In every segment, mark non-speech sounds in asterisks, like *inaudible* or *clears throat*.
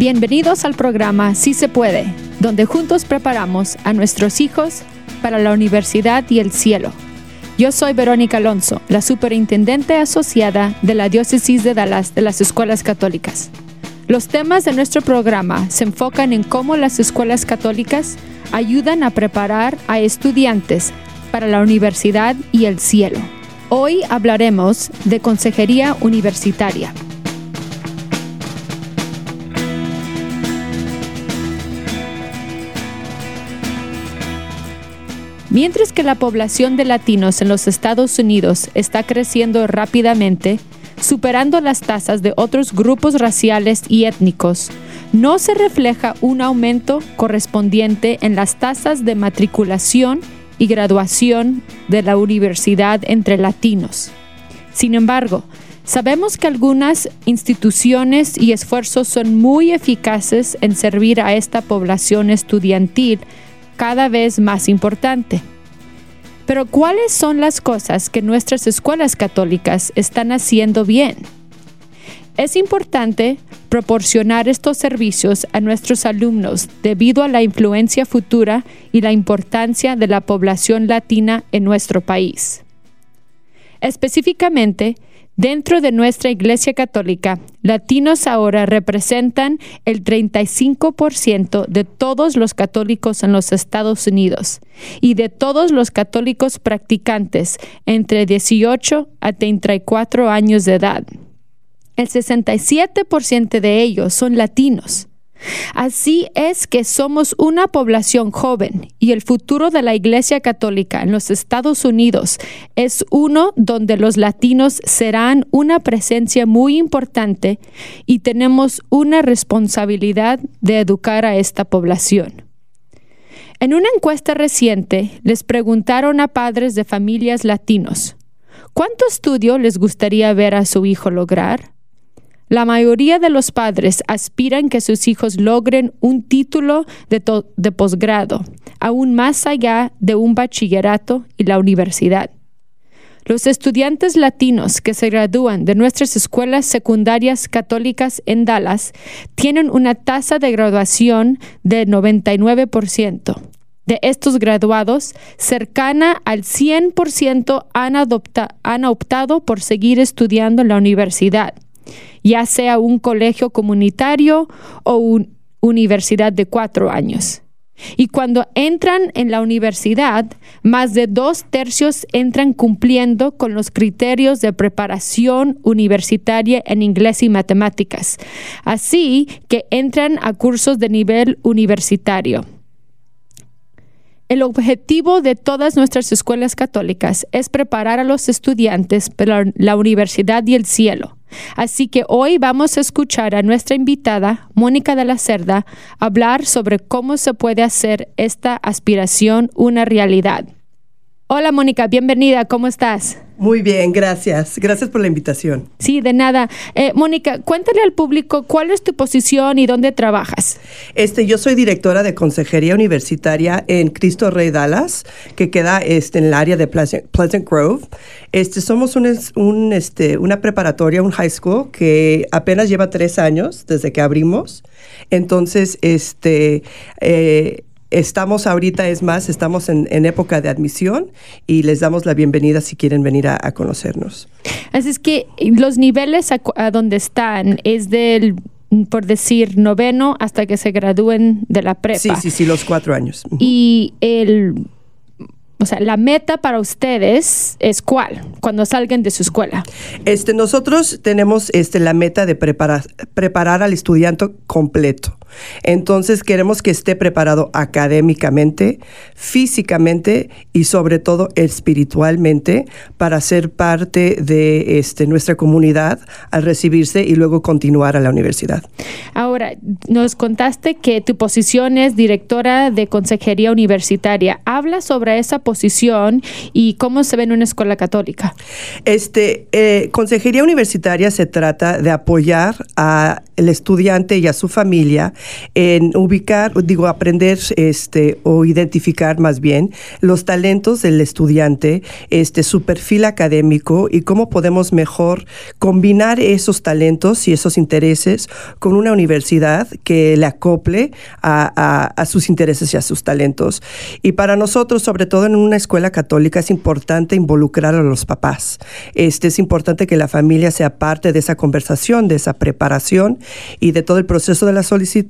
Bienvenidos al programa Sí se puede, donde juntos preparamos a nuestros hijos para la universidad y el cielo. Yo soy Verónica Alonso, la superintendente asociada de la Diócesis de Dallas de las Escuelas Católicas. Los temas de nuestro programa se enfocan en cómo las escuelas católicas ayudan a preparar a estudiantes para la universidad y el cielo. Hoy hablaremos de consejería universitaria. Mientras que la población de latinos en los Estados Unidos está creciendo rápidamente, superando las tasas de otros grupos raciales y étnicos, no se refleja un aumento correspondiente en las tasas de matriculación y graduación de la universidad entre latinos. Sin embargo, sabemos que algunas instituciones y esfuerzos son muy eficaces en servir a esta población estudiantil cada vez más importante. Pero ¿cuáles son las cosas que nuestras escuelas católicas están haciendo bien? Es importante proporcionar estos servicios a nuestros alumnos debido a la influencia futura y la importancia de la población latina en nuestro país. Específicamente, Dentro de nuestra Iglesia Católica, latinos ahora representan el 35% de todos los católicos en los Estados Unidos y de todos los católicos practicantes entre 18 a 34 años de edad. El 67% de ellos son latinos. Así es que somos una población joven y el futuro de la Iglesia Católica en los Estados Unidos es uno donde los latinos serán una presencia muy importante y tenemos una responsabilidad de educar a esta población. En una encuesta reciente les preguntaron a padres de familias latinos, ¿cuánto estudio les gustaría ver a su hijo lograr? La mayoría de los padres aspiran que sus hijos logren un título de, posgrado, aún más allá de un bachillerato y la universidad. Los estudiantes latinos que se gradúan de nuestras escuelas secundarias católicas en Dallas tienen una tasa de graduación de 99%. De estos graduados, cercana al 100% han, han optado por seguir estudiando en la universidad ya sea un colegio comunitario o una universidad de cuatro años. Y cuando entran en la universidad, más de dos tercios entran cumpliendo con los criterios de preparación universitaria en inglés y matemáticas, así que entran a cursos de nivel universitario. El objetivo de todas nuestras escuelas católicas es preparar a los estudiantes para la universidad y el cielo. Así que hoy vamos a escuchar a nuestra invitada, Mónica de la Cerda, hablar sobre cómo se puede hacer esta aspiración una realidad. Hola Mónica, bienvenida, ¿cómo estás? Muy bien, gracias. Gracias por la invitación. Sí, de nada. Eh, Mónica, cuéntale al público cuál es tu posición y dónde trabajas. Este, yo soy directora de consejería universitaria en Cristo Rey Dallas, que queda este, en el área de Pleasant, Grove. Este, somos un, un, este, una preparatoria, un high school que apenas lleva tres años desde que abrimos. Entonces, este, eh, Estamos ahorita, es más, estamos en, época de admisión y les damos la bienvenida si quieren venir a, conocernos. Así es que los niveles a, donde están es del por decir, noveno hasta que se gradúen de la prepa. Sí, sí, sí, los cuatro años. Y el o sea, la meta para ustedes es cuál cuando salgan de su escuela. Este, nosotros tenemos este, la meta de preparar, preparar al estudiante completo. Entonces queremos que esté preparado académicamente, físicamente y sobre todo espiritualmente para ser parte de este, nuestra comunidad al recibirse y luego continuar a la universidad. Ahora, nos contaste que tu posición es directora de consejería universitaria. Habla sobre esa posición y cómo se ve en una escuela católica? Este, eh, consejería universitaria se trata de apoyar al estudiante y a su familia en ubicar, digo, aprender este, o identificar más bien los talentos del estudiante, este, su perfil académico y cómo podemos mejor combinar esos talentos y esos intereses con una universidad que le acople a, a sus intereses y a sus talentos. Y para nosotros, sobre todo en una escuela católica, es importante involucrar a los papás. Este, es importante que la familia sea parte de esa conversación, de esa preparación y de todo el proceso de la solicitud,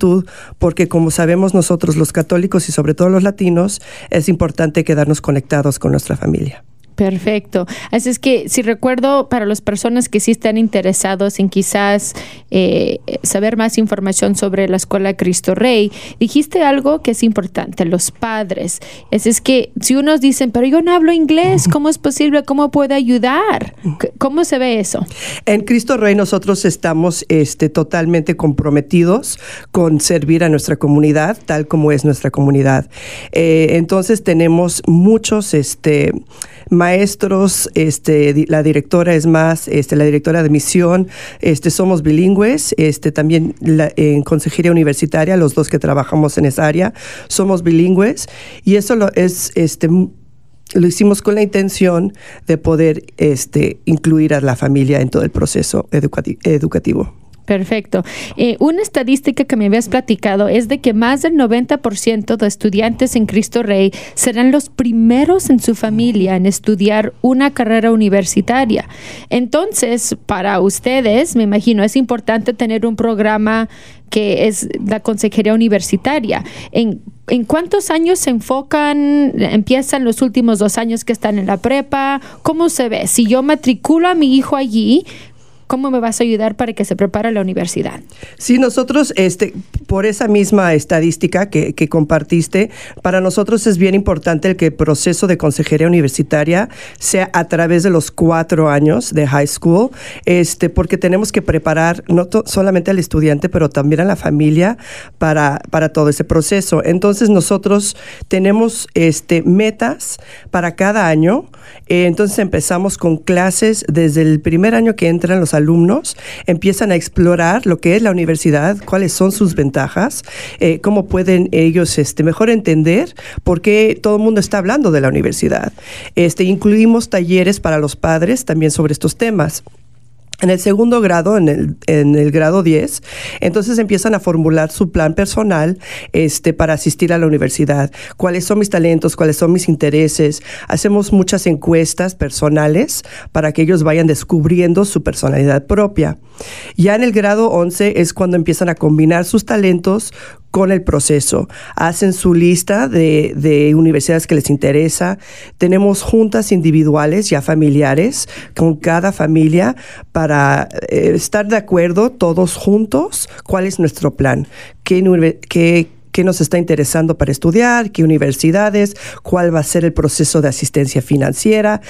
porque como sabemos nosotros los católicos y sobre todo los latinos, es importante quedarnos conectados con nuestra familia. Perfecto. Así es que si recuerdo para las personas que sí están interesados en quizás eh, saber más información sobre la escuela Cristo Rey, dijiste algo que es importante, los padres. Así es que si unos dicen, pero yo no hablo inglés, ¿cómo es posible? ¿Cómo puedo ayudar? ¿Cómo se ve eso? En Cristo Rey nosotros estamos este, totalmente comprometidos con servir a nuestra comunidad, tal como es nuestra comunidad. Eh, entonces tenemos muchos este, maestros, este, la directora es más, este, la directora de misión, este, somos bilingües, este, también en consejería universitaria, los dos que trabajamos en esa área, somos bilingües y eso lo es, este, lo hicimos con la intención de poder este, incluir a la familia en todo el proceso educativo. Perfecto. Eh, una estadística que me habías platicado es de que más del 90% de estudiantes en Cristo Rey serán los primeros en su familia en estudiar una carrera universitaria. Entonces, para ustedes, me imagino, es importante tener un programa que es la consejería universitaria. ¿En, ¿En cuántos años se enfocan? ¿Empiezan los últimos dos años que están en la prepa? ¿Cómo se ve? Si yo matriculo a mi hijo allí, ¿Cómo me vas a ayudar para que se prepare la universidad? Sí, nosotros, este, por esa misma estadística que, compartiste, para nosotros es bien importante el que el proceso de consejería universitaria sea a través de los cuatro años de high school, este, porque tenemos que preparar no solamente al estudiante, pero también a la familia para, para todo ese proceso. Entonces, nosotros tenemos este, metas para cada año. entonces, empezamos con clases desde el primer año que entran los alumnos empiezan a explorar lo que es la universidad, cuáles son sus ventajas, eh, cómo pueden ellos este, mejor entender por qué todo el mundo está hablando de la universidad. Este, incluimos talleres para los padres también sobre estos temas. En el segundo grado, en el, en el grado 10, entonces empiezan a formular su plan personal este, para asistir a la universidad. ¿Cuáles son mis talentos? ¿Cuáles son mis intereses? Hacemos muchas encuestas personales para que ellos vayan descubriendo su personalidad propia. Ya en el grado 11 es cuando empiezan a combinar sus talentos con el proceso. Hacen su lista de, universidades que les interesa. Tenemos juntas individuales ya familiares con cada familia para eh, estar de acuerdo todos juntos cuál es nuestro plan, qué qué nos está interesando para estudiar, qué universidades, cuál va a ser el proceso de asistencia financiera,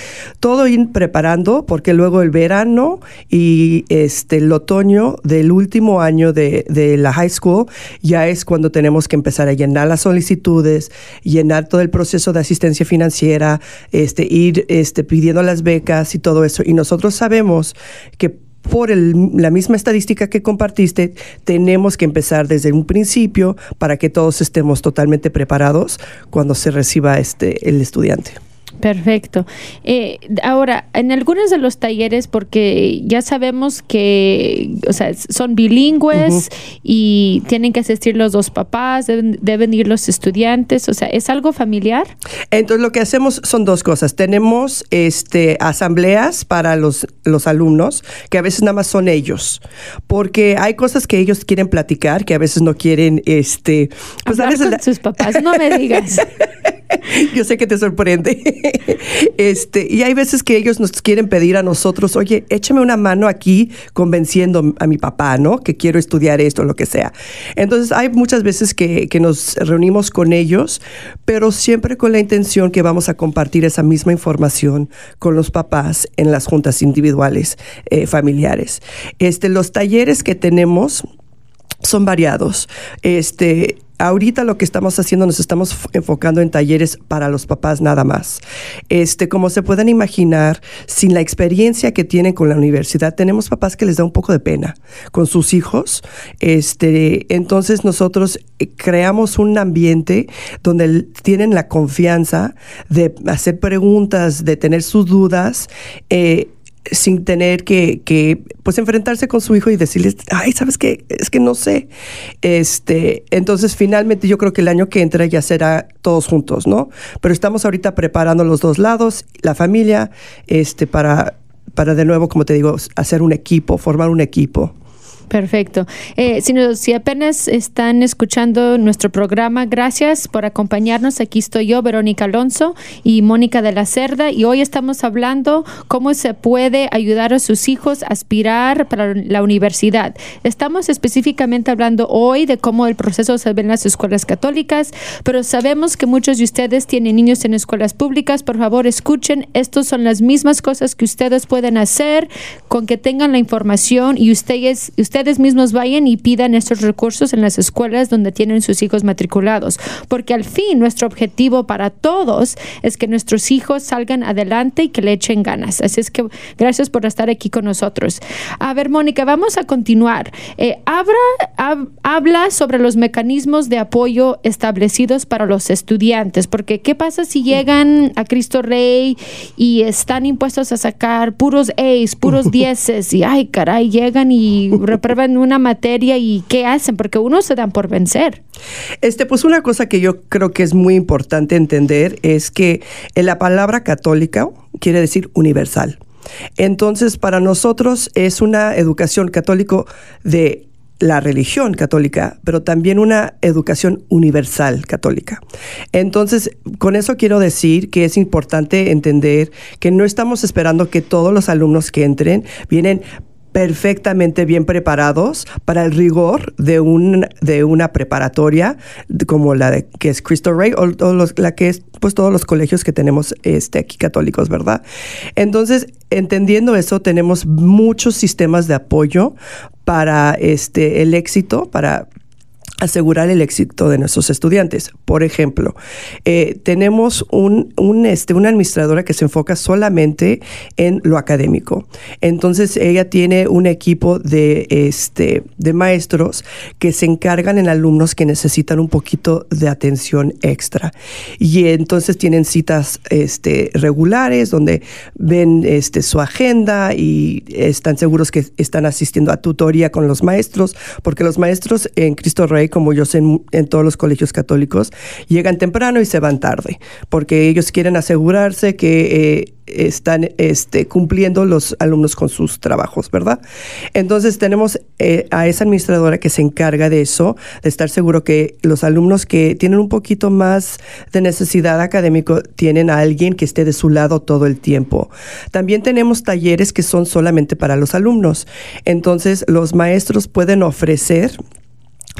todo ir preparando porque luego el verano y este el otoño del último año de, de la high school ya es cuando tenemos que empezar a llenar las solicitudes, llenar todo el proceso de asistencia financiera, este ir este pidiendo las becas y todo eso. Y nosotros sabemos que por la misma estadística que compartiste, tenemos que empezar desde un principio para que todos estemos totalmente preparados cuando se reciba este el estudiante. Perfecto. Eh, ahora, en algunos de los talleres, porque ya sabemos que o sea, son bilingües y tienen que asistir los dos papás, deben, ir los estudiantes, o sea, ¿es algo familiar? Entonces, lo que hacemos son dos cosas. Tenemos este, asambleas para los, los alumnos, que a veces nada más son ellos, porque hay cosas que ellos quieren platicar, que a veces no quieren, este... Pues Hablar con sus papás, no me digas. *laughs* *laughs* Yo sé que te sorprende. *laughs* Este, y hay veces que ellos nos quieren pedir a nosotros, oye, échame una mano aquí convenciendo a mi papá, ¿no? Que quiero estudiar esto, lo que sea. Entonces, hay muchas veces que, nos reunimos con ellos, pero siempre con la intención que vamos a compartir esa misma información con los papás en las juntas individuales eh, familiares. Este, los talleres que tenemos son variados. Este, ahorita lo que estamos haciendo, nos estamos enfocando en talleres para los papás nada más. Este, como se pueden imaginar, sin la experiencia que tienen con la universidad, tenemos papás que les da un poco de pena con sus hijos. Este, entonces nosotros eh, creamos un ambiente donde tienen la confianza de hacer preguntas, de tener sus dudas. Eh, sin tener que, que, pues enfrentarse con su hijo y decirles, ay, ¿sabes qué? Es que no sé. Este, entonces finalmente yo creo que el año que entra ya será todos juntos, ¿no? Pero estamos ahorita preparando los dos lados, la familia, este, para, para de nuevo, como te digo, hacer un equipo, formar un equipo. Perfecto. Eh, si, si apenas están escuchando nuestro programa, gracias por acompañarnos. Aquí estoy yo, Verónica Alonso y Mónica de la Cerda, y hoy estamos hablando cómo se puede ayudar a sus hijos a aspirar para la universidad. Estamos específicamente hablando hoy de cómo el proceso se ve en las escuelas católicas, pero sabemos que muchos de ustedes tienen niños en escuelas públicas. Por favor, escuchen, estas son las mismas cosas que ustedes pueden hacer con que tengan la información y ustedes, ustedes ustedes mismos vayan y pidan estos recursos en las escuelas donde tienen sus hijos matriculados, porque al fin nuestro objetivo para todos es que nuestros hijos salgan adelante y que le echen ganas. Así es que gracias por estar aquí con nosotros. A ver, Mónica, vamos a continuar. Eh, habla sobre los mecanismos de apoyo establecidos para los estudiantes, porque ¿qué pasa si llegan a Cristo Rey y están impuestos a sacar puros A's, puros *laughs* dieces y ay, caray, llegan y *laughs* en una materia y qué hacen, porque unos se dan por vencer. Este, pues una cosa que yo creo que es muy importante entender es que en la palabra católica quiere decir universal. Entonces, para nosotros es una educación católico de la religión católica, pero también una educación universal católica. Entonces, con eso quiero decir que es importante entender que no estamos esperando que todos los alumnos que entren vienen perfectamente bien preparados para el rigor de, un, de una preparatoria como la de, que es Cristo Rey o, la que es pues todos los colegios que tenemos este, aquí católicos, ¿verdad? Entonces, entendiendo eso, tenemos muchos sistemas de apoyo para este, el éxito, para asegurar el éxito de nuestros estudiantes. Por ejemplo, eh, tenemos este, una administradora que se enfoca solamente en lo académico. Entonces, ella tiene un equipo de, este, de maestros que se encargan en alumnos que necesitan un poquito de atención extra. Y entonces tienen citas este, regulares donde ven su agenda y están seguros que están asistiendo a tutoría con los maestros, porque los maestros en Cristo Rey como yo sé en, todos los colegios católicos, llegan temprano y se van tarde, porque ellos quieren asegurarse que eh, están este, cumpliendo los alumnos con sus trabajos, ¿verdad? Entonces tenemos eh, a esa administradora que se encarga de eso, de estar seguro que los alumnos que tienen un poquito más de necesidad académico tienen a alguien que esté de su lado todo el tiempo. También tenemos talleres que son solamente para los alumnos. Entonces los maestros pueden ofrecer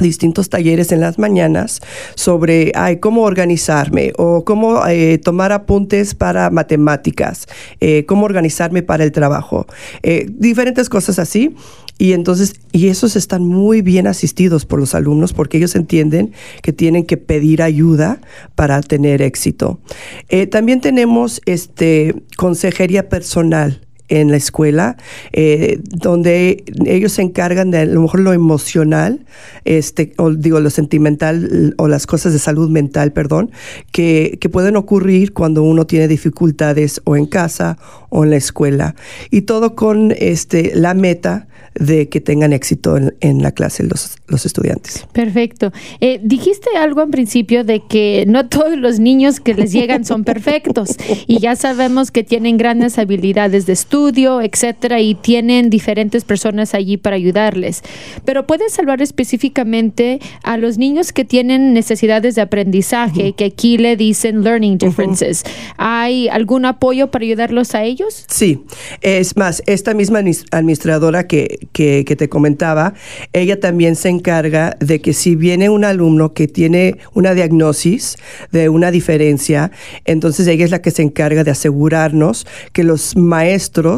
distintos talleres en las mañanas sobre ay, cómo organizarme o cómo eh, tomar apuntes para matemáticas, eh, cómo organizarme para el trabajo, eh, diferentes cosas así. Y entonces, y esos están muy bien asistidos por los alumnos porque ellos entienden que tienen que pedir ayuda para tener éxito. también tenemos este consejería personal en la escuela, eh, donde ellos se encargan de a lo mejor lo emocional, este, o digo, lo sentimental o las cosas de salud mental, perdón, que, que pueden ocurrir cuando uno tiene dificultades o en casa o en la escuela. Y todo con este, la meta de que tengan éxito en, la clase los, los, estudiantes. Perfecto. Eh, dijiste algo en principio de que no todos los niños que les llegan son *laughs* perfectos y ya sabemos que tienen grandes habilidades de estudio, etcétera, y tienen diferentes personas allí para ayudarles. Pero puedes salvar específicamente a los niños que tienen necesidades de aprendizaje, que aquí le dicen learning differences. ¿Hay algún apoyo para ayudarlos a ellos? Sí. Es más, esta misma administradora que, que, te comentaba, ella también se encarga de que si viene un alumno que tiene una diagnosis de una diferencia, entonces ella es la que se encarga de asegurarnos que los maestros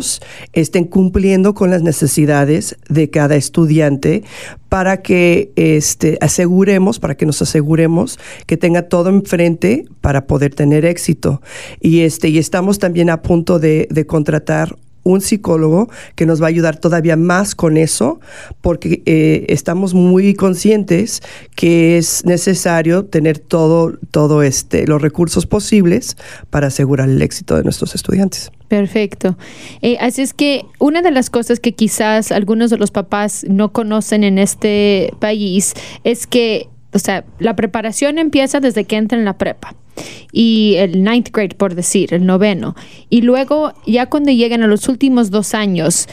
estén cumpliendo con las necesidades de cada estudiante para que este, aseguremos, para que nos aseguremos que tenga todo enfrente para poder tener éxito. Y, este, y estamos también a punto de contratar un psicólogo que nos va a ayudar todavía más con eso, porque eh, estamos muy conscientes que es necesario tener todo, todo este, los recursos posibles para asegurar el éxito de nuestros estudiantes. Perfecto. Eh, así es que una de las cosas que quizás algunos de los papás no conocen en este país es que, o sea, la preparación empieza desde que entran en la prepa y el ninth grade, por decir, el noveno. Y luego, ya cuando lleguen a los últimos dos años,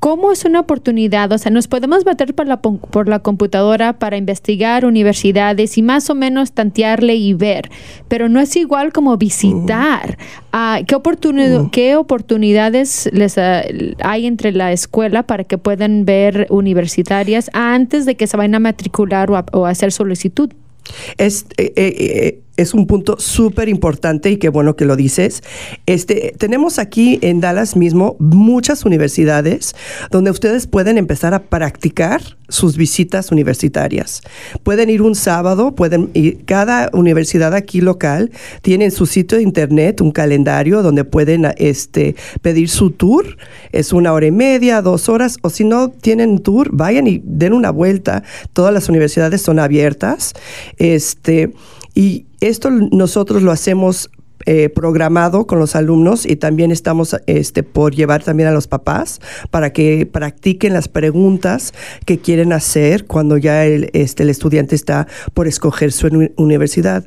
¿Cómo es una oportunidad? O sea, nos podemos meter por la, por la computadora para investigar universidades y más o menos tantearle y ver, pero no es igual como visitar. Ah, ¿qué, ¿Qué oportunidades les, ah, hay entre la escuela para que puedan ver universitarias antes de que se vayan a matricular o a, hacer solicitud? Es, eh, eh, eh, es un punto súper importante y qué bueno que lo dices. Este, tenemos aquí en Dallas mismo muchas universidades donde ustedes pueden empezar a practicar sus visitas universitarias. Pueden ir un sábado, pueden ir, cada universidad aquí local tiene su sitio de internet un calendario donde pueden este, pedir su tour. Es una hora y media, dos horas, o si no tienen tour, vayan y den una vuelta. Todas las universidades son abiertas. Este, y esto nosotros lo hacemos eh, programado con los alumnos y también estamos este, por llevar también a los papás para que practiquen las preguntas que quieren hacer cuando ya el, este, el estudiante está por escoger su universidad.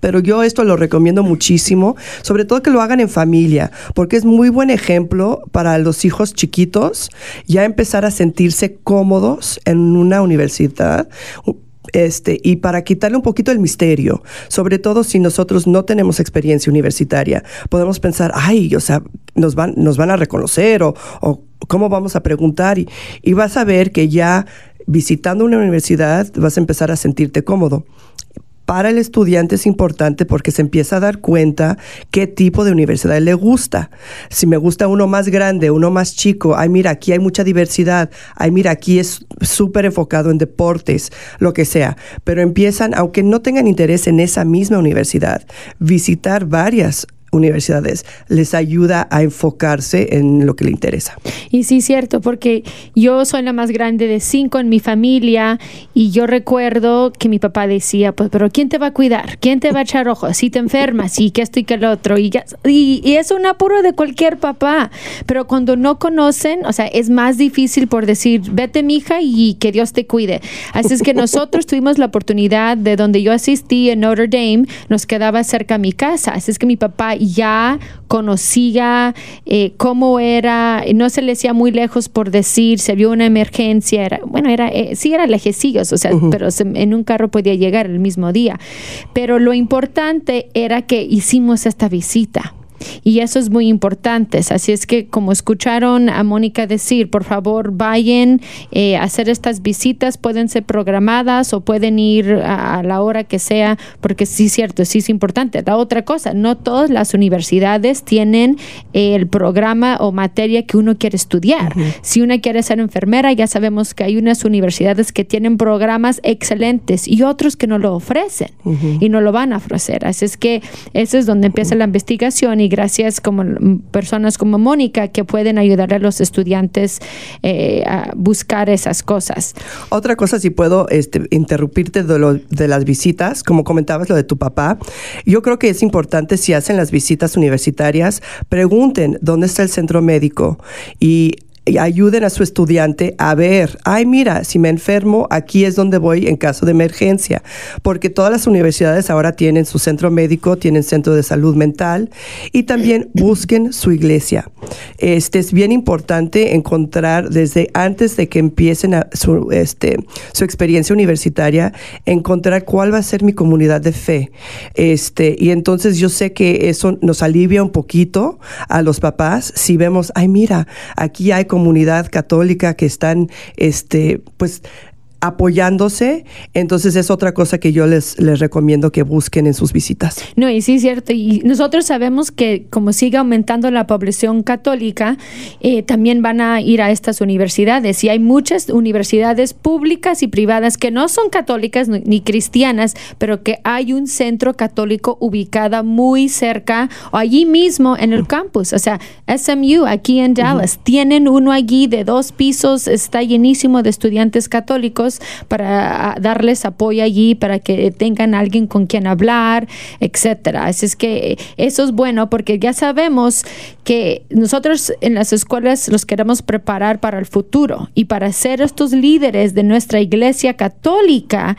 Pero yo esto lo recomiendo muchísimo, sobre todo que lo hagan en familia, porque es muy buen ejemplo para los hijos chiquitos ya empezar a sentirse cómodos en una universidad este, y para quitarle un poquito el misterio, sobre todo si nosotros no tenemos experiencia universitaria, podemos pensar, ay, o sea, nos van, nos van a reconocer o, cómo vamos a preguntar y, y vas a ver que ya visitando una universidad vas a empezar a sentirte cómodo para el estudiante es importante porque se empieza a dar cuenta qué tipo de universidad le gusta. Si me gusta uno más grande, uno más chico, ay mira, aquí hay mucha diversidad, ay mira, aquí es súper enfocado en deportes, lo que sea. Pero empiezan, aunque no tengan interés en esa misma universidad, visitar varias universidades les ayuda a enfocarse en lo que le interesa. Y sí, cierto, porque yo soy la más grande de cinco en mi familia y yo recuerdo que mi papá decía, pues, pero ¿quién te va a cuidar? ¿Quién te va a echar ojos? Si te enfermas y que esto y que el otro. Y, y, es un apuro de cualquier papá. Pero cuando no conocen, o sea, es más difícil por decir, vete mi hija y que Dios te cuide. Así es que nosotros *laughs* tuvimos la oportunidad de donde yo asistí en Notre Dame, nos quedaba cerca a mi casa. Así es que mi papá ya conocía eh, cómo era, no se le hacía muy lejos por decir, se vio una emergencia, era, bueno, era, eh, sí era lejecillos, o sea, pero en un carro podía llegar el mismo día. Pero lo importante era que hicimos esta visita. Y eso es muy importante. Así es que como escucharon a Mónica decir, por favor vayan eh, a hacer estas visitas, pueden ser programadas o pueden ir a, la hora que sea, porque sí es cierto, sí es importante. La otra cosa, no todas las universidades tienen el programa o materia que uno quiere estudiar. Si uno quiere ser enfermera, ya sabemos que hay unas universidades que tienen programas excelentes y otros que no lo ofrecen y no lo van a ofrecer. Así es que eso es donde empieza la investigación y gracias como personas como Mónica que pueden ayudar a los estudiantes eh, a buscar esas cosas. Otra cosa, si puedo este, interrumpirte de, lo, de las visitas, como comentabas lo de tu papá, yo creo que es importante si hacen las visitas universitarias, pregunten dónde está el centro médico y ayuden a su estudiante a ver, ay mira, si me enfermo, aquí es donde voy en caso de emergencia, porque todas las universidades ahora tienen su centro médico, tienen centro de salud mental y también *clears throat* busquen su iglesia. Este es bien importante encontrar desde antes de que empiecen su, este, su experiencia universitaria, encontrar cuál va a ser mi comunidad de fe. Este, y entonces yo sé que eso nos alivia un poquito a los papás si vemos, ay mira, aquí hay comunidad católica que están, este, pues, apoyándose, entonces es otra cosa que yo les, les recomiendo que busquen en sus visitas. No, y sí es cierto, y nosotros sabemos que como sigue aumentando la población católica, eh, también van a ir a estas universidades, y hay muchas universidades públicas y privadas que no son católicas ni, cristianas, pero que hay un centro católico ubicada muy cerca o allí mismo en el campus, o sea, SMU aquí en Dallas, tienen uno allí de dos pisos, está llenísimo de estudiantes católicos, para darles apoyo allí, para que tengan alguien con quien hablar, etcétera. Así es que eso es bueno porque ya sabemos que nosotros en las escuelas los queremos preparar para el futuro y para ser estos líderes de nuestra iglesia católica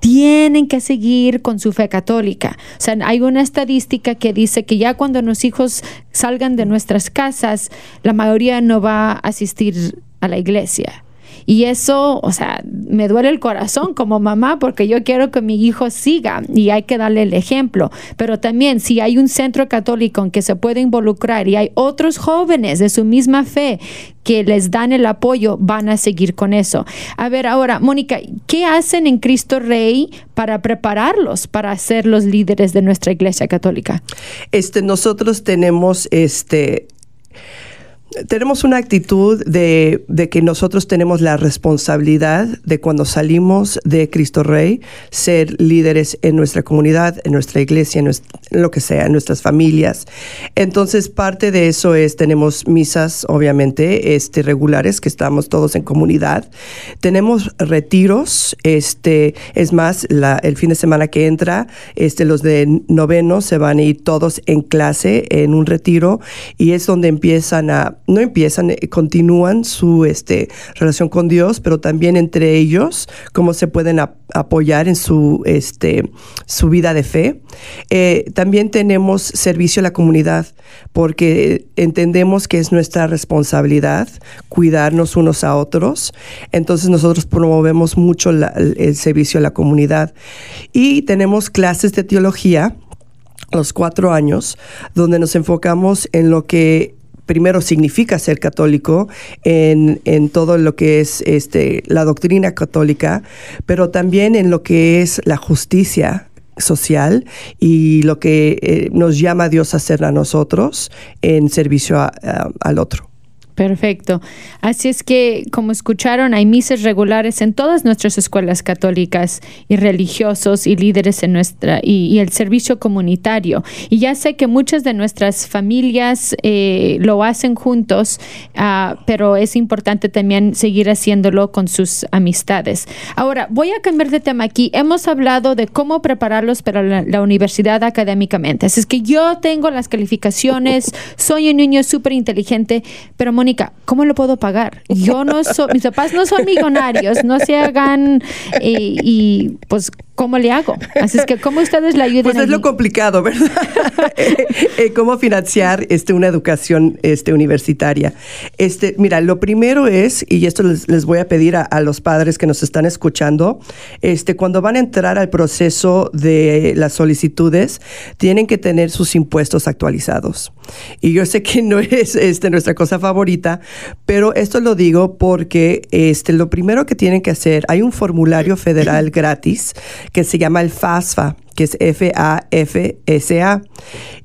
tienen que seguir con su fe católica. O sea, hay una estadística que dice que ya cuando los hijos salgan de nuestras casas, la mayoría no va a asistir a la iglesia. Y eso, o sea, me duele el corazón como mamá porque yo quiero que mi hijo siga y hay que darle el ejemplo. Pero también si hay un centro católico en que se puede involucrar y hay otros jóvenes de su misma fe que les dan el apoyo, van a seguir con eso. A ver, ahora, Mónica, ¿qué hacen en Cristo Rey para prepararlos para ser los líderes de nuestra iglesia católica? Este, nosotros tenemos este tenemos una actitud de, que nosotros tenemos la responsabilidad de cuando salimos de Cristo Rey, ser líderes en nuestra comunidad, en nuestra iglesia, en, lo que sea, en nuestras familias. Entonces, parte de eso es, tenemos misas, obviamente, este, regulares, que estamos todos en comunidad. Tenemos retiros, este, es más, la, el fin de semana que entra, este, los de noveno se van a ir todos en clase, en un retiro, y es donde empiezan a no empiezan, eh, continúan su este, relación con Dios, pero también entre ellos, cómo se pueden apoyar en su, este, su vida de fe. Eh, también tenemos servicio a la comunidad, porque entendemos que es nuestra responsabilidad cuidarnos unos a otros. Entonces nosotros promovemos mucho el servicio a la comunidad. Y tenemos clases de teología los cuatro años, donde nos enfocamos en lo que primero significa ser católico en, todo lo que es este, la doctrina católica, pero también en lo que es la justicia social y lo que eh, nos llama Dios a hacer a nosotros en servicio al otro. Perfecto. Así es que, como escucharon, hay misas regulares en todas nuestras escuelas católicas y religiosos y líderes en nuestra y, el servicio comunitario. Y ya sé que muchas de nuestras familias eh, lo hacen juntos, ah, pero es importante también seguir haciéndolo con sus amistades. Ahora, voy a cambiar de tema aquí. Hemos hablado de cómo prepararlos para la, la universidad académicamente. Así es que yo tengo las calificaciones, soy un niño súper inteligente, pero ¿cómo lo puedo pagar? Yo no soy, mis papás no son millonarios, no se hagan eh, y pues ¿cómo le hago? Así es que, ¿cómo ustedes le ayudan? Pues es lo complicado, ¿verdad? *laughs* Eh, eh, ¿Cómo financiar este, una educación este, universitaria? Este, mira, lo primero es, y esto les, voy a pedir a, los padres que nos están escuchando, este, cuando van a entrar al proceso de las solicitudes, tienen que tener sus impuestos actualizados. Y yo sé que no es este, nuestra cosa favorita, pero esto lo digo porque este, lo primero que tienen que hacer, hay un formulario federal gratis que se llama el FASFA, que es F-A-F-S-A.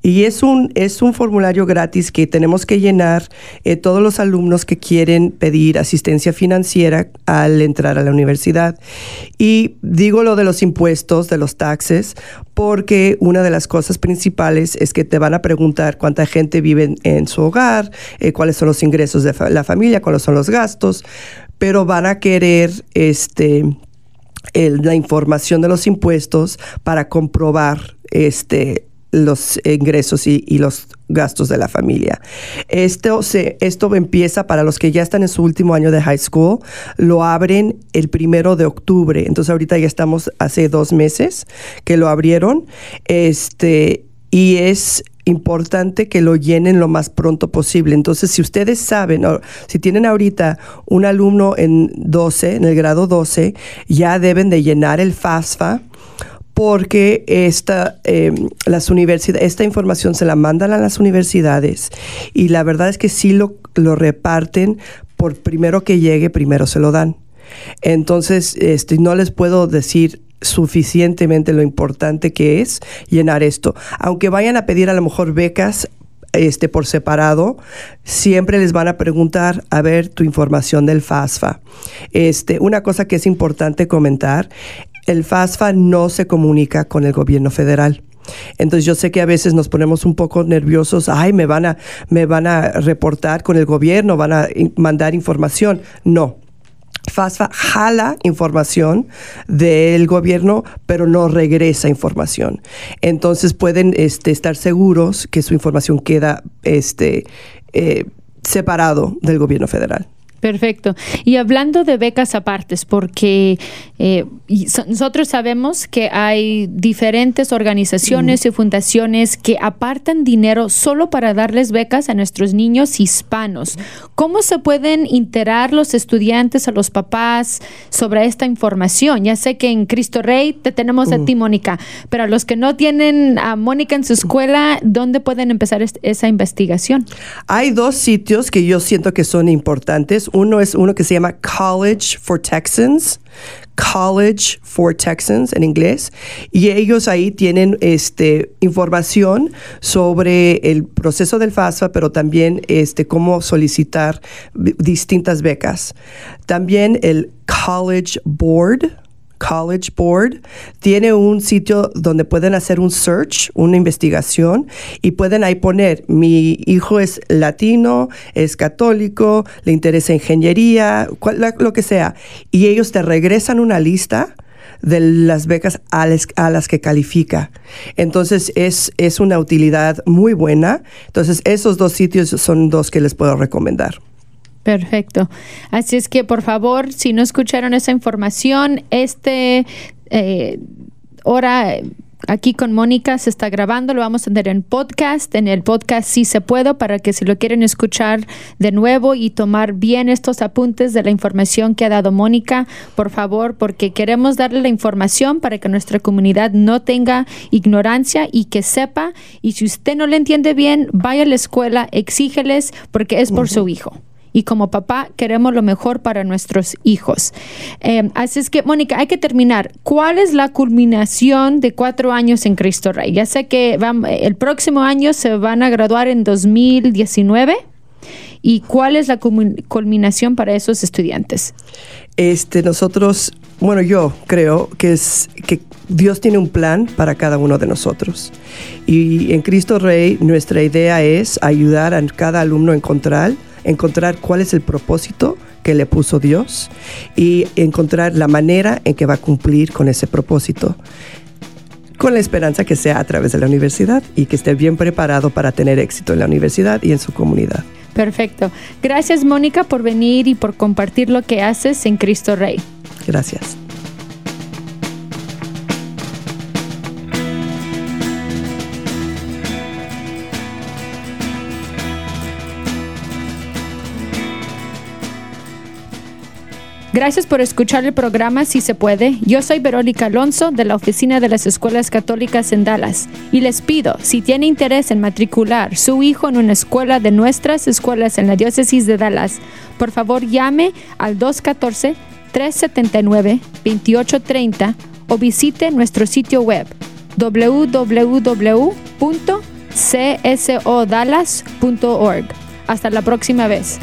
Y es un, es un formulario gratis que tenemos que llenar eh, todos los alumnos que quieren pedir asistencia financiera al entrar a la universidad. Y digo lo de los impuestos, de los taxes, porque una de las cosas principales es que te van a preguntar cuánta gente vive en, su hogar, eh, cuáles son los ingresos de la familia, cuáles son los gastos, pero van a querer este la información de los impuestos para comprobar este los ingresos y, los gastos de la familia. Esto, se, esto empieza para los que ya están en su último año de high school, lo abren el primero de octubre. Entonces ahorita ya estamos hace dos meses que lo abrieron. Este, y es importante que lo llenen lo más pronto posible. Entonces, si ustedes saben, si tienen ahorita un alumno en 12, en el grado 12, ya deben de llenar el FAFSA porque esta, em, las universidades, esta información se la mandan a las universidades y la verdad es que sí lo, lo reparten por primero que llegue, primero se lo dan. Entonces, este, no les puedo decir suficientemente lo importante que es llenar esto. Aunque vayan a pedir a lo mejor becas este, por separado, siempre les van a preguntar a ver tu información del FASFA. Este, una cosa que es importante comentar, el FASFA no se comunica con el gobierno federal. Entonces yo sé que a veces nos ponemos un poco nerviosos, ay, me van a, me van a reportar con el gobierno, van a mandar información. No, FASFA jala información del gobierno, pero no regresa información. Entonces pueden este, estar seguros que su información queda este, eh, separado del gobierno federal. Perfecto. Y hablando de becas apartes, porque eh, nosotros sabemos que hay diferentes organizaciones y fundaciones que apartan dinero solo para darles becas a nuestros niños hispanos. ¿Cómo se pueden enterar los estudiantes, a los papás sobre esta información? Ya sé que en Cristo Rey te tenemos a ti, Mónica, pero a los que no tienen a Mónica en su escuela, ¿dónde pueden empezar esa investigación? Hay dos sitios que yo siento que son importantes uno es uno que se llama College for Texans. College for Texans en inglés y ellos ahí tienen este información sobre el proceso del FAFSA, pero también este cómo solicitar distintas becas. También el College Board College Board tiene un sitio donde pueden hacer un search, una investigación y pueden ahí poner mi hijo es latino, es católico, le interesa ingeniería, lo que sea y ellos te regresan una lista de las becas a las, que califica. Entonces es, es una utilidad muy buena. Entonces esos dos sitios son dos que les puedo recomendar. Perfecto. Así es que, por favor, si no escucharon esa información, este eh, hora aquí con Mónica se está grabando, lo vamos a tener en podcast, en el podcast sí se puede para que si lo quieren escuchar de nuevo y tomar bien estos apuntes de la información que ha dado Mónica, por favor, porque queremos darle la información para que nuestra comunidad no tenga ignorancia y que sepa y si usted no le entiende bien, vaya a la escuela, exígeles porque es por su hijo y como papá queremos lo mejor para nuestros hijos. Eh, así es que, Mónica, hay que terminar. ¿Cuál es la culminación de cuatro años en Cristo Rey? Ya sé que el próximo año se van a graduar en 2019. ¿Y cuál es la culminación para esos estudiantes? Este, nosotros, bueno, yo creo que Dios tiene un plan para cada uno de nosotros. Y en Cristo Rey nuestra idea es ayudar a cada alumno a encontrar encontrar cuál es el propósito que le puso Dios y encontrar la manera en que va a cumplir con ese propósito con la esperanza que sea a través de la universidad y que esté bien preparado para tener éxito en la universidad y en su comunidad. Perfecto. Gracias Mónica por venir y por compartir lo que haces en Cristo Rey. Gracias. Gracias por escuchar el programa Si se puede. Yo soy Verónica Alonso de la Oficina de las Escuelas Católicas en Dallas y les pido, si tiene interés en matricular su hijo en una escuela de nuestras escuelas en la diócesis de Dallas, por favor llame al 214-379-2830 o visite nuestro sitio web www.csodallas.org. Hasta la próxima vez.